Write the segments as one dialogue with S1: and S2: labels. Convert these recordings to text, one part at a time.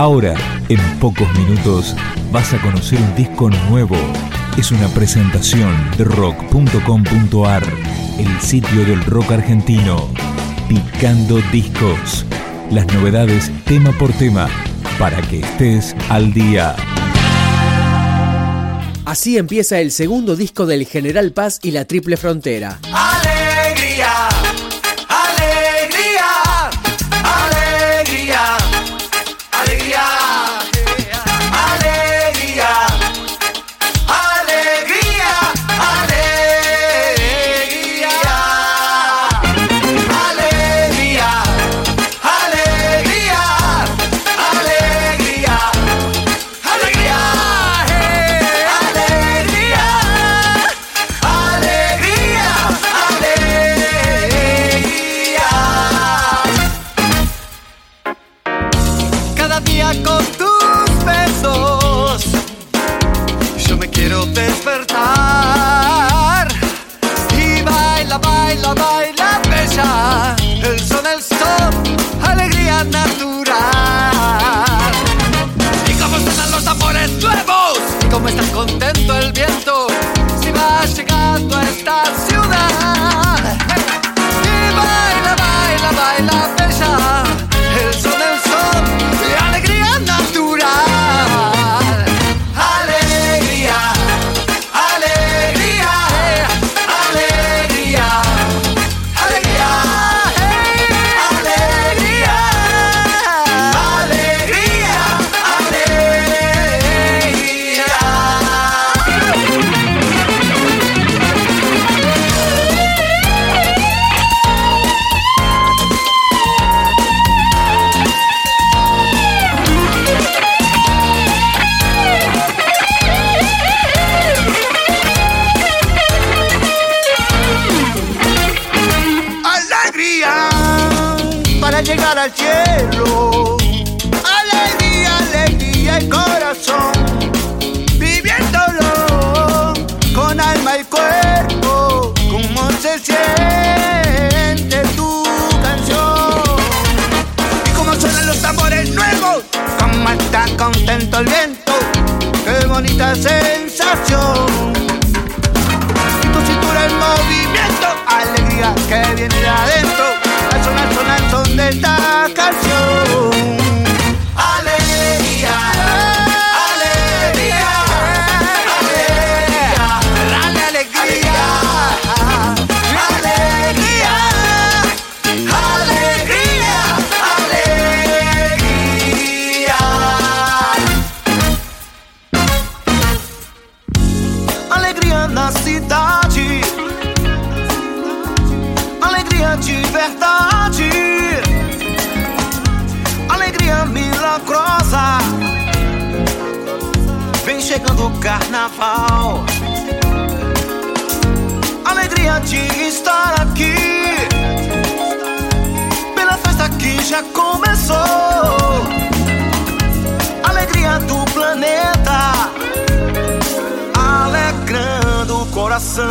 S1: Ahora, en pocos minutos, vas a conocer un disco nuevo. Es una presentación de rock.com.ar, el sitio del rock argentino. Picando discos. Las novedades tema por tema, para que estés al día.
S2: Así empieza el segundo disco del General Paz y la Triple Frontera.
S3: Al cielo. Alegría, alegría y corazón, viviéndolo con alma y cuerpo, como se siente tu canción. Y como suenan los tambores nuevos, como está contento el viento, qué bonita sensación. Y tu cintura en movimiento, alegría que viene de adentro chegando o carnaval. Alegria de estar aqui. Pela festa que já começou. Alegria do planeta. Alegrando o coração.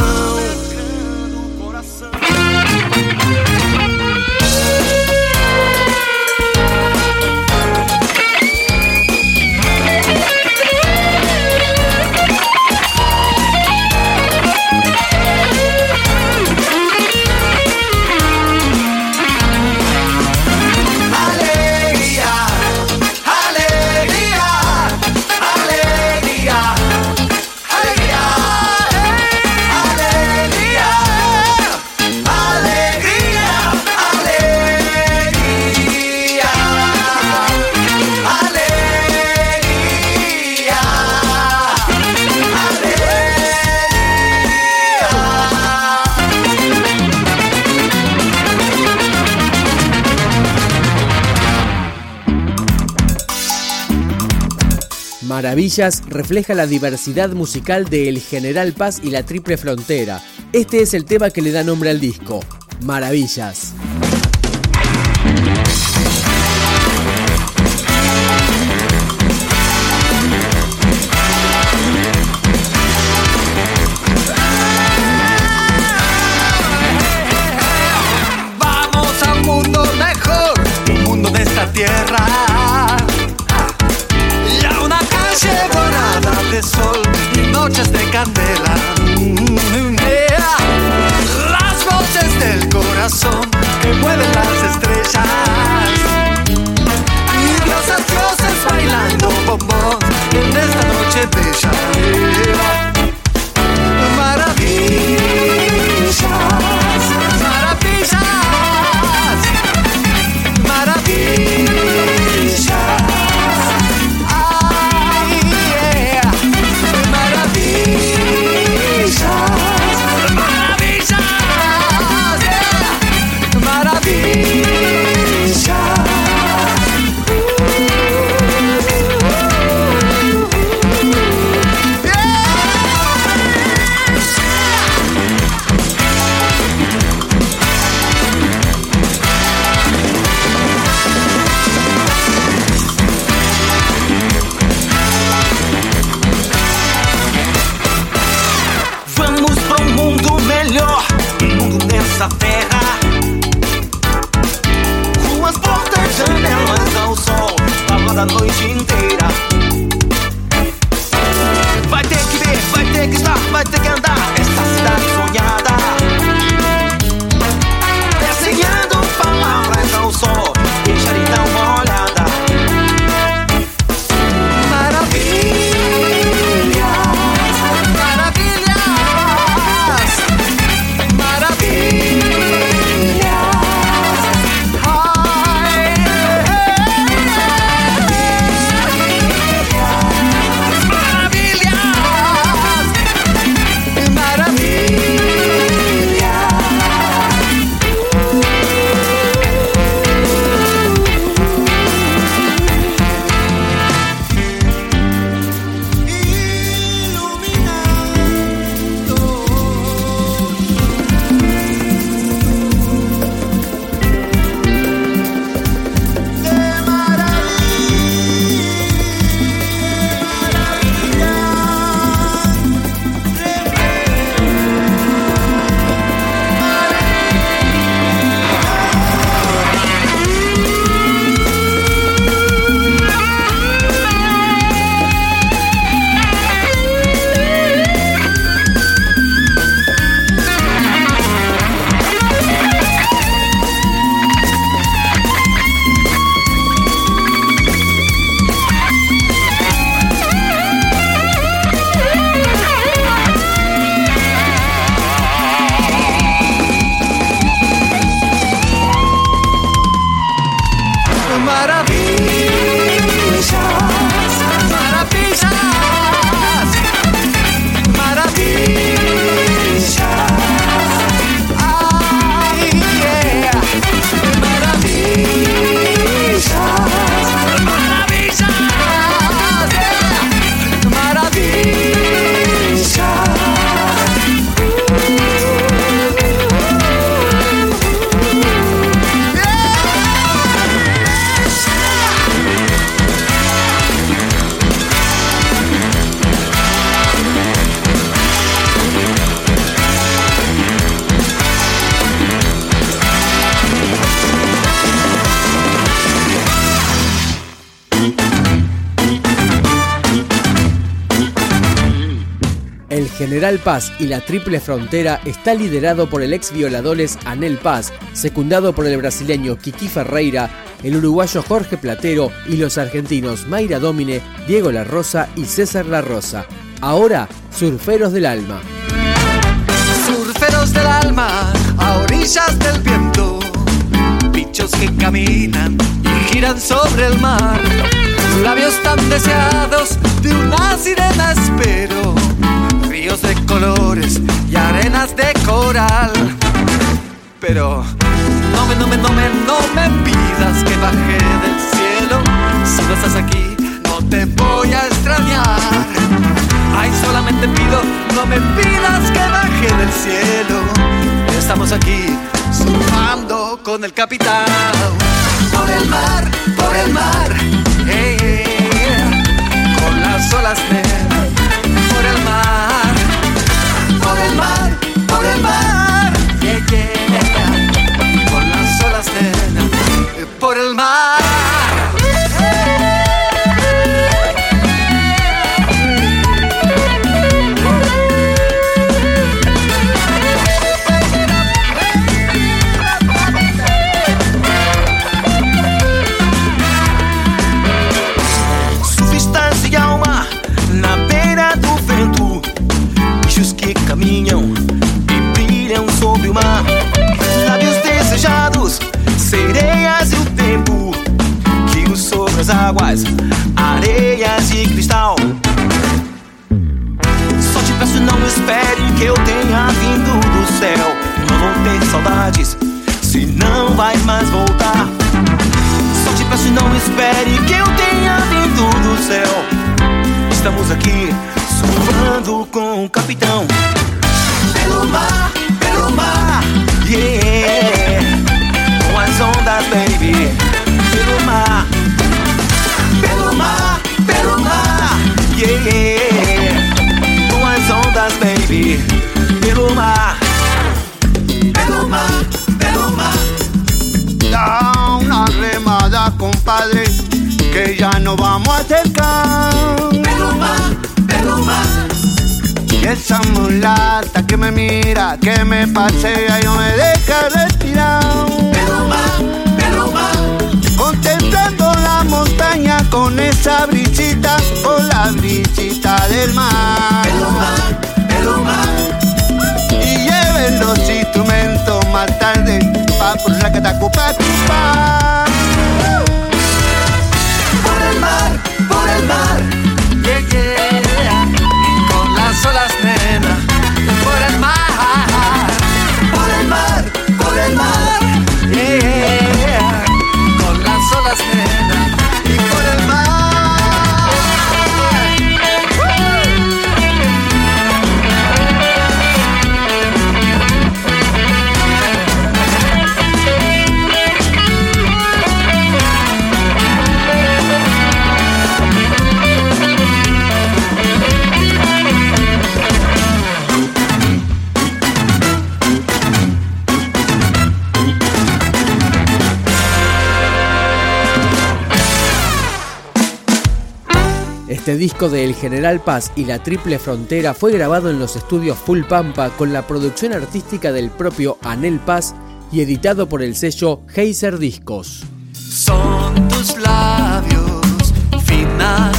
S2: Maravillas refleja la diversidad musical de El General Paz y la Triple Frontera. Este es el tema que le da nombre al disco, Maravillas.
S4: General Paz y la Triple Frontera está liderado por el ex violadores Anel Paz, secundado por el brasileño Kiki Ferreira, el uruguayo Jorge Platero y los argentinos Mayra Domine, Diego La y César La Rosa. Ahora, Surferos del Alma.
S2: Surferos del alma, a orillas del viento, bichos que caminan y giran sobre el mar, labios tan deseados de una sirena espero ríos de colores y arenas de coral. Pero no me, no me, no me, no me pidas que baje del cielo. Si no estás aquí, no te voy a extrañar. Ay, solamente pido, no me pidas que baje del cielo. Estamos aquí surfando con el capitán.
S5: Estamos aqui surfando com o capitão. Pelo mar, pelo mar, yeah. Com as ondas, baby. Pelo mar, pelo mar, pelo mar, yeah. Com as ondas, baby. Pelo mar, pelo mar, pelo mar.
S3: Da una remada, compadre, que ya no vamos a acercar.
S5: Pelo mar.
S3: Y esa mulata que me mira, que me pasea y no me deja respirar.
S5: Pelo mar.
S3: Contemplando la montaña con esa brisita, con la brisita del mar.
S5: Pelo mar.
S3: Y lleven los instrumentos más tarde, pa' por la catacupa,
S5: mar.
S4: Este disco de El General Paz y la Triple Frontera fue grabado en los estudios Full Pampa con la producción artística del propio Anel Paz y editado por el sello Heiser Discos.
S2: Son tus labios, fina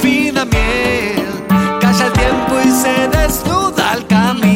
S2: fina miel, calla el tiempo y se desnuda el camino.